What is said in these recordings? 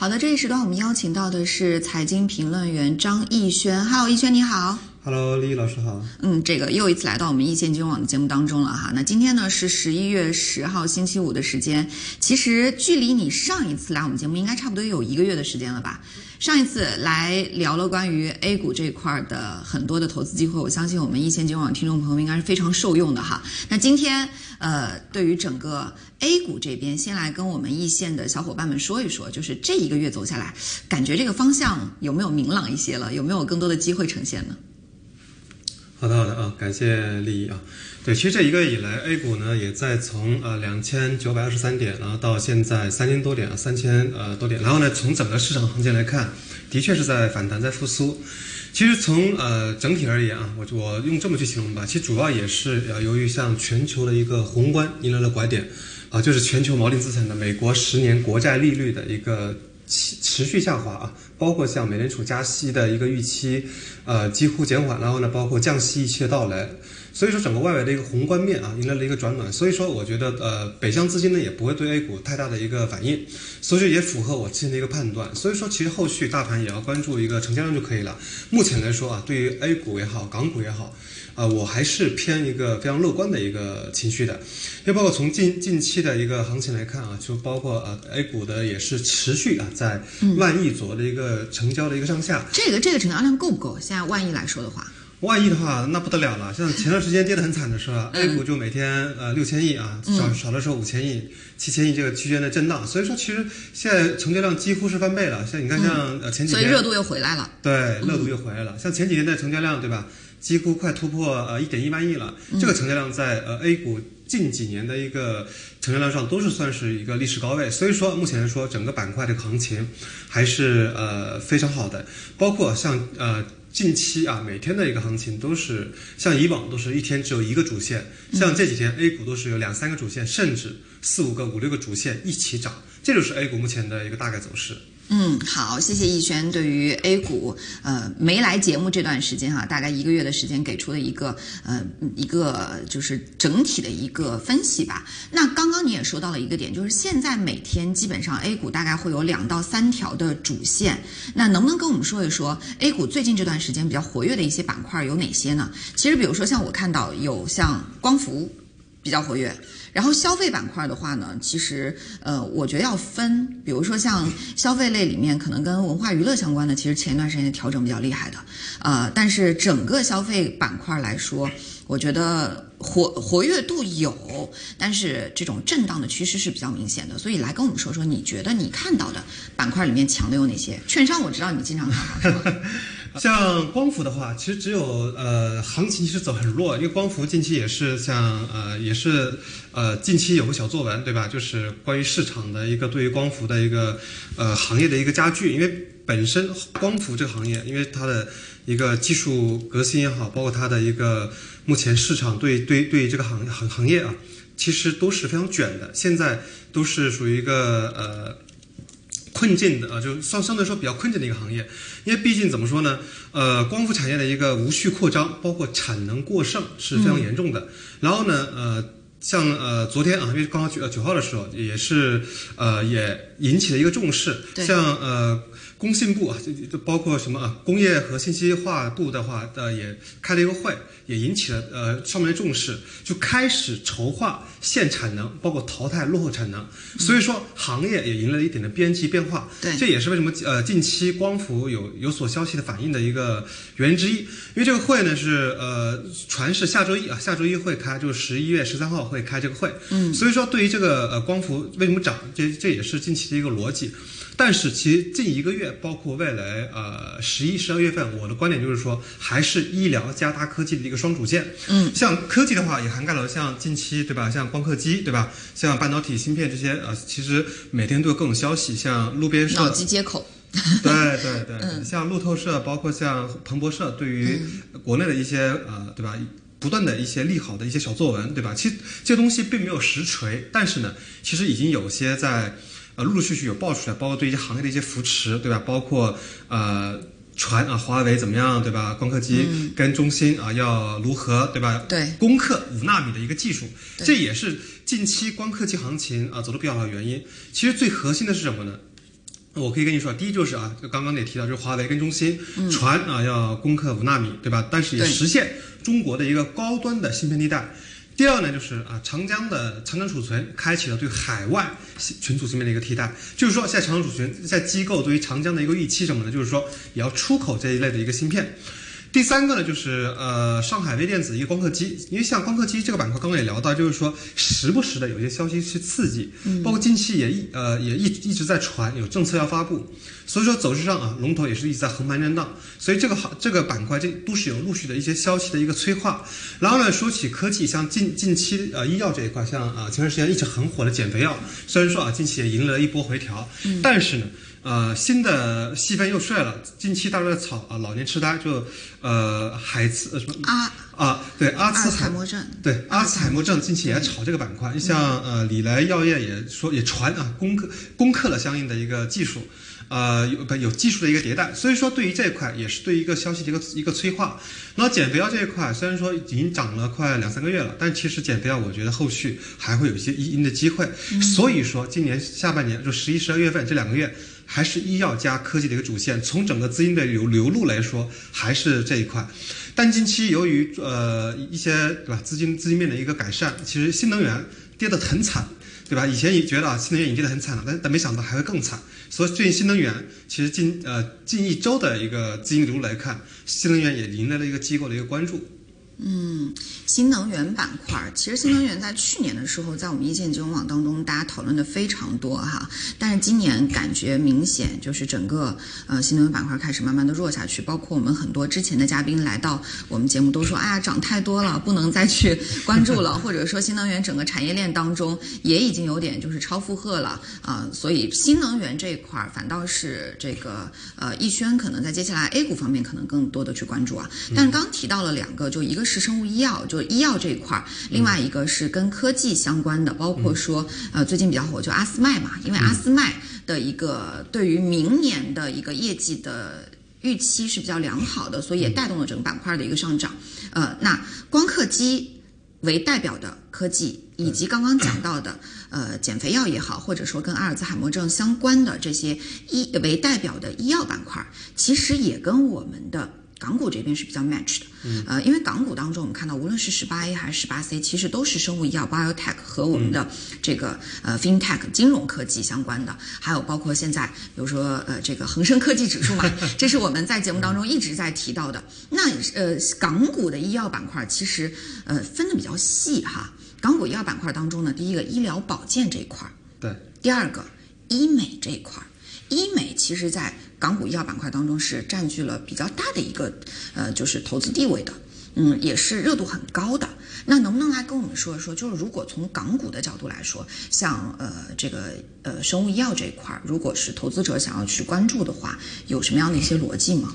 好的，这一时段我们邀请到的是财经评论员张逸轩。Hello，逸轩你好。Hello，李老师好。嗯，这个又一次来到我们易线金融网的节目当中了哈。那今天呢是十一月十号星期五的时间，其实距离你上一次来我们节目应该差不多有一个月的时间了吧？上一次来聊了关于 A 股这块的很多的投资机会，我相信我们易线金融网听众朋友们应该是非常受用的哈。那今天呃，对于整个 A 股这边，先来跟我们易线的小伙伴们说一说，就是这一个月走下来，感觉这个方向有没有明朗一些了？有没有更多的机会呈现呢？好的，好的啊，感谢丽啊。对，其实这一个月以来，A 股呢也在从呃两千九百二十三点，然后到现在三千多点啊，三千呃多点。然后呢，从整个市场行情来看，的确是在反弹，在复苏。其实从呃整体而言啊，我我用这么去形容吧，其实主要也是呃由于像全球的一个宏观迎来了拐点啊，就是全球锚定资产的美国十年国债利率的一个持持续下滑啊，包括像美联储加息的一个预期，呃几乎减缓，然后呢，包括降息预期的到来。所以说，整个外围的一个宏观面啊，迎来了一个转暖。所以说，我觉得呃，北向资金呢也不会对 A 股太大的一个反应，所以说也符合我之前的一个判断。所以说，其实后续大盘也要关注一个成交量就可以了。目前来说啊，对于 A 股也好，港股也好，啊、我还是偏一个非常乐观的一个情绪的。因为包括从近近期的一个行情来看啊，就包括呃 A 股的也是持续啊在万亿左右的一个成交的一个上下。这个这个成交量够不够？现在万亿来说的话，万亿的话，那不得了了。像前段时间跌得很惨的时候 a 股就每天呃六千亿啊，少少的时候五千亿、七千亿这个区间的震荡。所以说，其实现在成交量几乎是翻倍了。像你看像，呃前几天，嗯所以热度又回来了。对热度又回来了。像前几天的成交量对吧，几乎快突破呃一点一万亿了。嗯这个成交量在呃 A 股近几年的一个成交量上都是算是一个历史高位。所以说，目前来说，整个板块这个行情还是呃非常好的，包括像呃。近期啊，每天的一个行情都是像以往都是一天只有一个主线，像这几天 A 股都是有两三个主线，甚至四五个、五六个主线一起涨，这就是 A 股目前的一个大概走势。嗯，好，谢谢逸轩对于 A 股呃没来节目这段时间哈、大概一个月的时间给出的一个呃一个就是整体的一个分析吧。那刚刚你也说到了一个点，就是现在每天基本上 A 股大概会有两到三条的主线，那能不能跟我们说一说 A 股最近这段时间比较活跃的一些板块有哪些呢？其实比如说像我看到有像光伏比较活跃。然后消费板块的话呢，其实呃，我觉得要分，比如说像消费类里面可能跟文化娱乐相关的，其实前一段时间调整比较厉害的，呃，但是整个消费板块来说，我觉得活活跃度有，但是这种震荡的趋势是比较明显的。所以来跟我们说说，你觉得你看到的板块里面强的有哪些？券商我知道你经常看好，是吧？像光伏的话，其实只有呃行情其实走很弱，因为光伏近期也是像呃也是呃近期有个小作文对吧？就是关于市场的一个对于光伏的一个呃行业的一个加剧，因为本身光伏这个行业，因为它的一个技术革新也好，包括它的一个目前市场对对对这个行行行业啊，其实都是非常卷的，现在都是属于一个呃。困境的啊，就相相对来说比较困境的一个行业，因为毕竟怎么说呢，呃，光伏产业的一个无序扩张，包括产能过剩是非常严重的。然后呢，呃，像呃昨天啊，因为刚好九九号的时候，也是呃也引起了一个重视，像呃。工信部啊，就就包括什么啊，工业和信息化部的话，呃，也开了一个会，也引起了呃上面的重视，就开始筹划限产能，包括淘汰落后产能。所以说，行业也迎来了一点的边际变化。对这也是为什么呃近期光伏有有所消息的反应的一个原因之一。因为这个会呢是呃传是下周一啊，下周一会开，就是十一月十三号会开这个会。嗯，所以说对于这个呃光伏为什么涨，这这也是近期的一个逻辑。但是其实近一个月，包括未来呃十一、十二月份，我的观点就是说，还是医疗加大科技的一个双主线。嗯，像科技的话，也涵盖了像近期对吧，像光刻机对吧，像半导体芯片这些呃，其实每天都有各种消息，像路边脑社，机接口。对对 对，像路透社，包括像彭博社，对于国内的一些呃对吧。不断的一些利好的一些小作文，对吧？其实这些东西并没有实锤，但是呢，其实已经有些在呃陆陆续续有爆出来，包括对一些行业的一些扶持，对吧？包括呃传啊华为怎么样，对吧？光刻机跟中兴啊要如何，对吧？对，攻克五纳米的一个技术，这也是近期光刻机行情啊走的比较好的原因。其实最核心的是什么呢？我可以跟你说，第一就是啊，就刚刚也提到，就是华为跟中兴传啊要攻克五纳米，对吧？但是也实现中国的一个高端的芯片地带。第二呢，就是啊，长江的长江储存开启了对海外存储芯片的一个替代，就是说现在长江储存在机构对于长江的一个预期什么呢？就是说也要出口这一类的一个芯片。第三个呢，就是呃，上海微电子一个光刻机，因为像光刻机这个板块，刚刚也聊到，就是说时不时的有些消息去刺激，包括近期也一呃也一一直在传有政策要发布，所以说走势上啊，龙头也是一直在横盘震荡，所以这个好这个板块这都是有陆续的一些消息的一个催化。然后呢，说起科技，像近近期呃医药这一块，像啊、前段时间一直很火的减肥药，虽然说啊近期也迎来了一波回调，但是呢。呃，新的戏份又帅了。近期大家在炒啊，老年痴呆，就呃海茨呃什么？啊啊，对阿茨兹海海默症，对阿尔茨海默症近期也在炒这个板块，像呃李来药业也说也传啊攻克攻克了相应的一个技术，呃有不有技术的一个迭代，所以说对于这一块也是对一个消息的一个一个催化。那减肥药这一块虽然说已经涨了快两三个月了，但其实减肥药我觉得后续还会有一些一定的机会，所以说今年下半年就十一、十二月份这两个月。还是医药加科技的一个主线，从整个资金的流流入来说，还是这一块。但近期由于呃一些对吧资金资金面的一个改善，其实新能源跌得很惨，对吧？以前也觉得啊新能源已经跌得很惨了，但但没想到还会更惨。所以最近新能源其实近呃近一周的一个资金流入来看，新能源也迎来了一个机构的一个关注。嗯新能源板块儿，其实新能源在去年的时候，在我们一线金融网当中，大家讨论的非常多哈。但是今年感觉明显就是整个呃新能源板块开始慢慢的弱下去，包括我们很多之前的嘉宾来到我们节目都说，哎呀涨太多了，不能再去关注了，或者说新能源整个产业链当中也已经有点就是超负荷了啊、所以新能源这一块儿反倒是这个呃逸轩可能在接下来 A 股方面可能更多的去关注啊。但是刚提到了两个，就一个是生物医药，就医药这一块儿，另外一个是跟科技相关的，包括说呃最近比较火就阿斯麦嘛，因为阿斯麦的一个对于明年的一个业绩的。预期是比较良好的，所以也带动了整个板块的一个上涨。呃，那光刻机为代表的科技，以及刚刚讲到的呃减肥药也好，或者说跟阿尔兹海默症相关的这些医为代表的医药板块，其实也跟我们的。港股这边是比较 match 的，呃，因为港股当中我们看到，无论是十八 A 还是十八 C，其实都是生物医药 biotech 和我们的这个呃 fintech 金融科技相关的，还有包括现在比如说呃这个恒生科技指数嘛，这是我们在节目当中一直在提到的。那呃港股的医药板块其实呃分的比较细哈，港股医药板块当中呢，第一个医疗保健这一块儿，对，第二个医美这一块儿，医美其实在港股医药板块当中是占据了比较大的一个呃就是投资地位的，嗯，也是热度很高的。那能不能来跟我们说一说，就是如果从港股的角度来说，像呃这个呃生物医药这一块，如果是投资者想要去关注的话，有什么样的一些逻辑吗？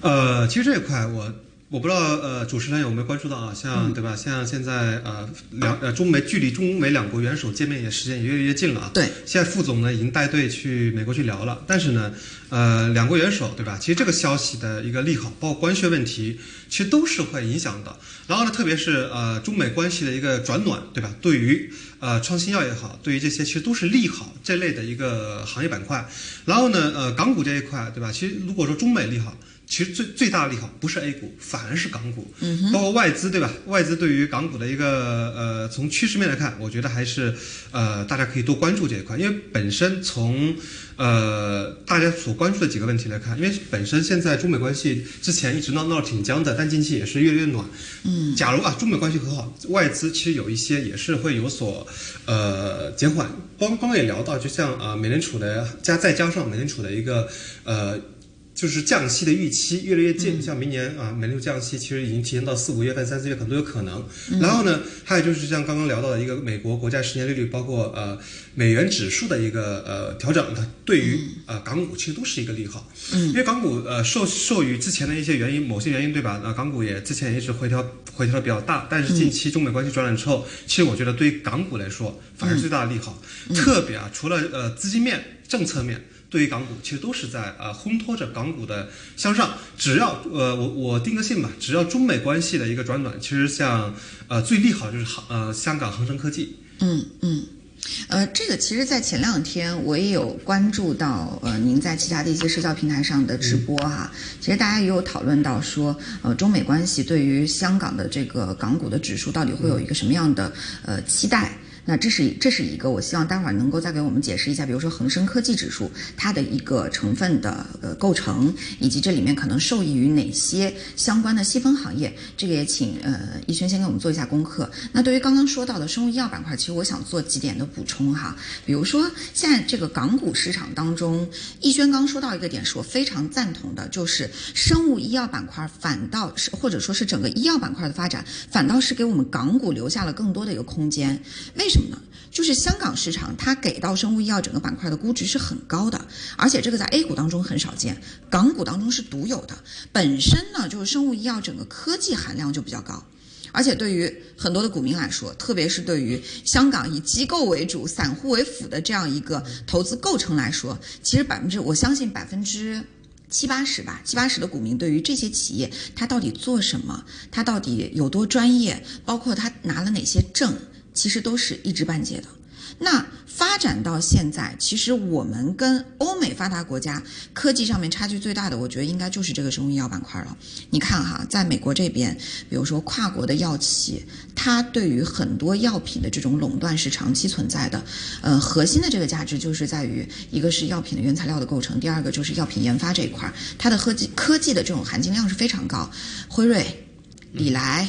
呃，其实这一块我我不知道呃主持人有没有关注到啊，像、对吧？像现在呃两呃中美距离中美两国元首见面也时间也越来越近了啊。对，现在副总呢已经带队去美国去聊了，但是呢，呃，两国元首对吧？其实这个消息的一个利好，包括关税问题，其实都是会影响的。然后呢，特别是呃中美关系的一个转暖，对吧？对于呃创新药也好，对于这些其实都是利好这类的一个行业板块。然后呢，呃港股这一块对吧？其实如果说中美利好。其实最最大的利好不是 A 股，反而是港股，嗯、包括外资，对吧？外资对于港股的一个呃，从趋势面来看，我觉得还是呃，大家可以多关注这一块，因为本身从呃大家所关注的几个问题来看，因为本身现在中美关系之前一直闹闹得挺僵的，但近期也是越来越暖。嗯，假如啊中美关系和好，外资其实有一些也是会有所呃减缓。刚刚也聊到，就像啊、呃、美联储的加再加上美联储的一个呃。就是降息的预期越来越近，像明年啊，美联储降息其实已经提前到四五月份、三四月可能都有可能。然后呢，还有就是像刚刚聊到的一个美国国债十年利率，包括呃美元指数的一个呃调整，它对于呃港股其实都是一个利好。嗯，因为港股呃受受于之前的一些原因，某些原因对吧？呃，港股也之前也一直回调回调的比较大，但是近期中美关系转暖之后，其实我觉得对于港股来说反而最大的利好。特别啊，除了呃资金面、政策面。对于港股，其实都是在呃烘托着港股的向上。只要呃我我定个性吧，只要中美关系的一个转暖，其实像呃最利好就是航呃香港恒生科技。嗯嗯，呃，这个其实，在前两天我也有关注到，呃，您在其他的一些社交平台上的直播哈。其实大家也有讨论到说，呃，中美关系对于香港的这个港股的指数到底会有一个什么样的呃期待？那这是这是一个，我希望待会儿能够再给我们解释一下，比如说恒生科技指数它的一个成分的呃构成，以及这里面可能受益于哪些相关的细分行业。这个也请呃逸轩先给我们做一下功课。那对于刚刚说到的生物医药板块，其实我想做几点的补充哈。比如说现在这个港股市场当中，逸轩刚说到一个点是我非常赞同的，就是生物医药板块反倒是或者说是整个医药板块的发展，反倒是给我们港股留下了更多的一个空间。为什么呢？就是香港市场，它给到生物医药整个板块的估值是很高的，而且这个在 A 股当中很少见，港股当中是独有的。本身呢，就是生物医药整个科技含量就比较高，而且对于很多的股民来说，特别是对于香港以机构为主、散户为辅的这样一个投资构成来说，其实百分之我相信百分之七八十吧，七八十的股民对于这些企业，它到底做什么，它到底有多专业，包括它拿了哪些证。其实都是一知半解的。那发展到现在，其实我们跟欧美发达国家科技上面差距最大的，我觉得应该就是这个生物医药板块了。你看哈，在美国这边，比如说跨国的药企，它对于很多药品的这种垄断是长期存在的。呃，核心的这个价值就是在于，一个是药品的原材料的构成，第二个就是药品研发这一块，它的科技科技的这种含金量是非常高。辉瑞、李来。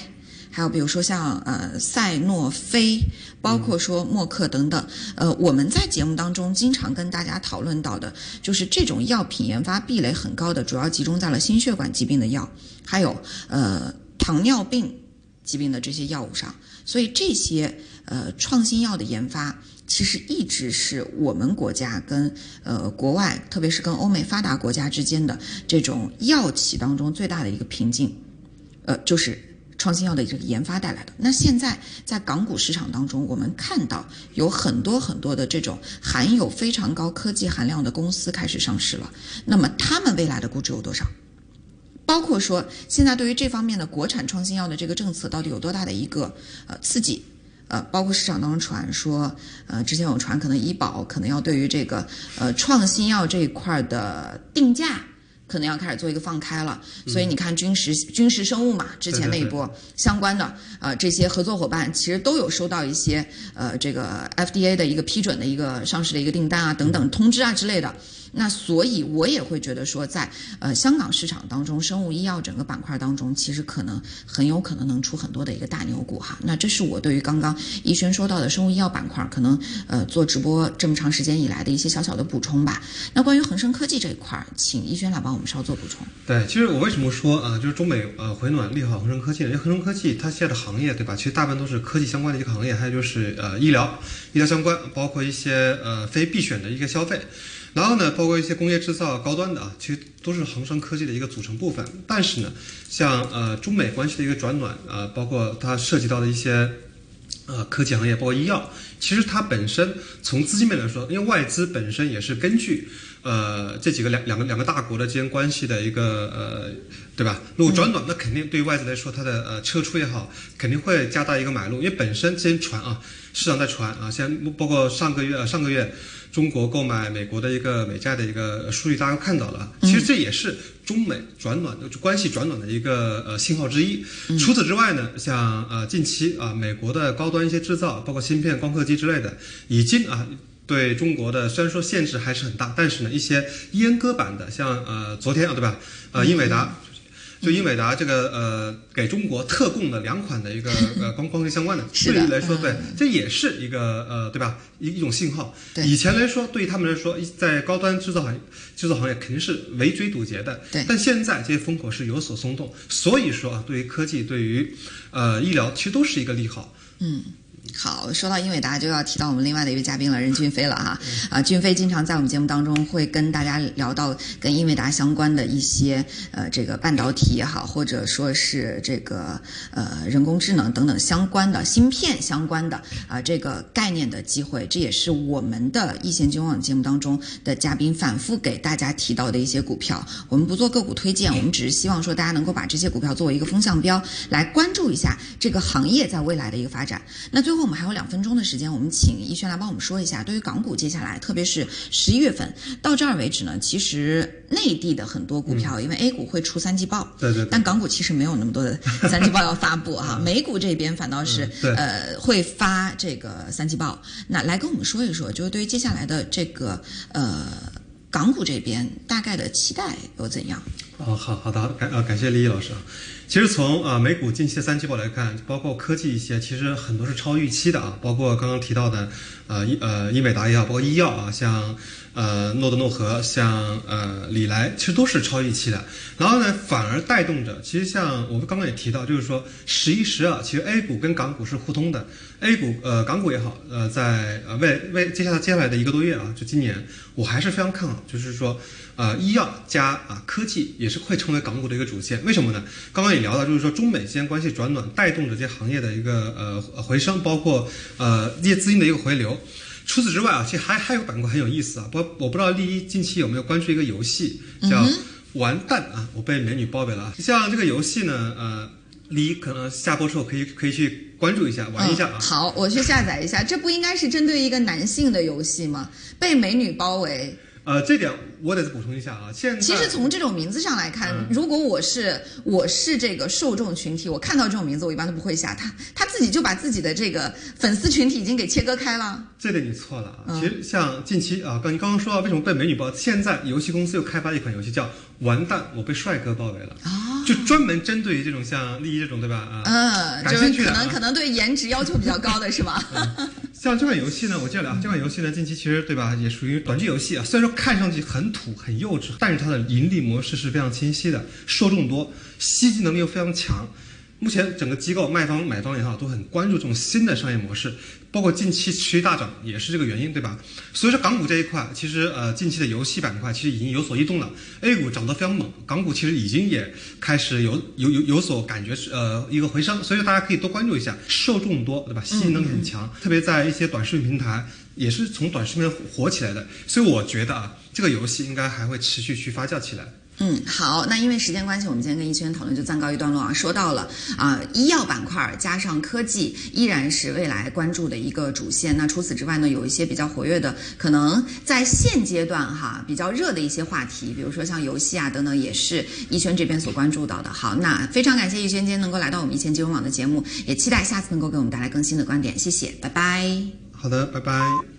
还有比如说像呃赛诺菲，包括说默克等等，呃我们在节目当中经常跟大家讨论到的，就是这种药品研发壁垒很高的，主要集中在了心血管疾病的药，还有呃糖尿病疾病的这些药物上。所以这些呃创新药的研发，其实一直是我们国家跟呃国外，特别是跟欧美发达国家之间的这种药企当中最大的一个瓶颈，呃就是。创新药的这个研发带来的。那现在在港股市场当中，我们看到有很多很多的这种含有非常高科技含量的公司开始上市了。那么他们未来的估值有多少？包括说现在对于这方面的国产创新药的这个政策到底有多大的一个呃刺激？呃，包括市场当中传说，呃，之前有传可能医保可能要对于这个呃创新药这一块的定价。可能要开始做一个放开了，所以你看，君实君实生物嘛，之前那一波相关的呃这些合作伙伴，其实都有收到一些呃这个 FDA 的一个批准的一个上市的一个订单啊等等通知啊之类的。那所以，我也会觉得说，在呃香港市场当中，生物医药整个板块当中，其实可能很有可能能出很多的一个大牛股哈。那这是我对于刚刚逸轩说到的生物医药板块，可能呃做直播这么长时间以来的一些小小的补充吧。那关于恒生科技这一块，请逸轩来帮我们稍作补充。对，其实我为什么说啊，就是中美呃回暖利好恒生科技呢？因为恒生科技它现在的行业对吧，其实大部分都是科技相关的一个行业，还有就是呃医疗、医疗相关，包括一些呃非必选的一个消费。然后呢，包括一些工业制造高端的啊，其实都是恒生科技的一个组成部分。但是呢，像呃中美关系的一个转暖啊，包括它涉及到的一些呃科技行业，包括医药，其实它本身从资金面来说，因为外资本身也是根据呃这几个两两个两个大国的之间关系的一个呃对吧？如果转暖，那肯定对于外资来说，它的呃撤出也好，肯定会加大一个买入，因为本身之前传啊，市场在传啊，现在包括上个月上个月。中国购买美国的一个美债的一个数据，大家看到了。其实这也是中美转暖的关系转暖的一个呃信号之一。除此之外呢，像呃近期啊，美国的高端一些制造，包括芯片、光刻机之类的，已经啊对中国的虽然说限制还是很大，但是呢一些阉割版的，像呃昨天啊对吧？呃英伟达。就英伟达这个呃，给中国特供的两款的一个 呃光光学相关的，对于来说，对，这也是一个呃，对吧？一一种信号。以前来说，对于他们来说，在高端制造行制造行业肯定是围追堵截的。对。但现在这些风口是有所松动，所以说啊，对于科技，对于呃医疗，其实都是一个利好。嗯。好，说到英伟达，就要提到我们另外的一位嘉宾了，任俊飞了哈。啊，俊飞经常在我们节目当中会跟大家聊到跟英伟达相关的一些呃这个半导体也好，或者说是这个呃人工智能等等相关的芯片相关的啊这个概念的机会。这也是我们的一线金融网节目当中的嘉宾反复给大家提到的一些股票。我们不做个股推荐，我们只是希望说大家能够把这些股票作为一个风向标来关注一下这个行业在未来的一个发展。那最后我们还有两分钟的时间，我们请逸轩来帮我们说一下，对于港股接下来，特别是十一月份到这儿为止呢，其实内地的很多股票，因为 A 股会出三季报，对对对。但港股其实没有那么多的三季报要发布哈，美股这边反倒是、嗯呃会发这个三季报。那来跟我们说一说，就是对于接下来的这个呃港股这边大概的期待又怎样？哦，好好的，感呃感谢李毅老师啊。其实从啊、美股近期的三季报来看，包括科技一些，其实很多是超预期的啊，包括刚刚提到的呃医呃英美达也好，包括医药啊，像呃诺德诺和，像呃李来，其实都是超预期的。然后呢，反而带动着，其实像我们刚刚也提到，就是说十一十二，其实 A 股跟港股是互通的。A 股呃港股也好，呃在呃未未接下来接下来的一个多月啊，就今年我还是非常看好，就是说呃医药加啊科技也是会成为港股的一个主线。为什么呢？刚刚也聊到，就是说中美之间关系转暖，带动着这些行业的一个呃回升，包括呃这些资金的一个回流。除此之外啊，其实还还有个板块很有意思啊，不我不知道丽一近期有没有关注一个游戏叫完蛋啊，我被美女包围了啊。像这个游戏呢，呃，丽一可能下播之后可以可以去关注一下，玩一下啊嗯。。好，我去下载一下。这不应该是针对一个男性的游戏吗？被美女包围。呃，这点我得补充一下啊，现在其实从这种名字上来看，嗯如果我是我是这个受众群体，我看到这种名字，我一般都不会下。他他自己就把自己的这个粉丝群体已经给切割开了。这点你错了嗯啊！其实像近期啊，刚你刚刚说到为什么被美女包，现在游戏公司又开发一款游戏叫《完蛋，我被帅哥包围了》，啊就专门针对于这种像丽一这种对吧啊，嗯，感就是兴趣的啊可能可能对颜值要求比较高的是吧？像这款游戏呢，我接着聊，这款游戏呢，近期其实对吧，也属于短剧游戏啊。虽然说看上去很土、很幼稚，但是它的盈利模式是非常清晰的，受众多，吸金能力又非常强。目前整个机构卖方、买方也好，都很关注这种新的商业模式，包括近期持续大涨也是这个原因，对吧？所以说港股这一块，其实呃近期的游戏板块其实已经有所异动了，A 股涨得非常猛，港股其实已经也开始有有有有所感觉是呃一个回升，所以说大家可以多关注一下，受众多，对吧？吸引能力很强，特别在一些短视频平台也是从短视频火起来的，所以我觉得啊，这个游戏应该还会持续去发酵起来。嗯，好，那因为时间关系，我们今天跟逸轩讨论就暂告一段落啊。说到了啊、医药板块加上科技，依然是未来关注的一个主线。那除此之外呢，有一些比较活跃的，可能在现阶段哈比较热的一些话题，比如说像游戏啊等等，也是逸轩这边所关注到的。好，那非常感谢逸轩今天能够来到我们一圈金融网的节目，也期待下次能够给我们带来更新的观点。谢谢，拜拜。好的，拜拜。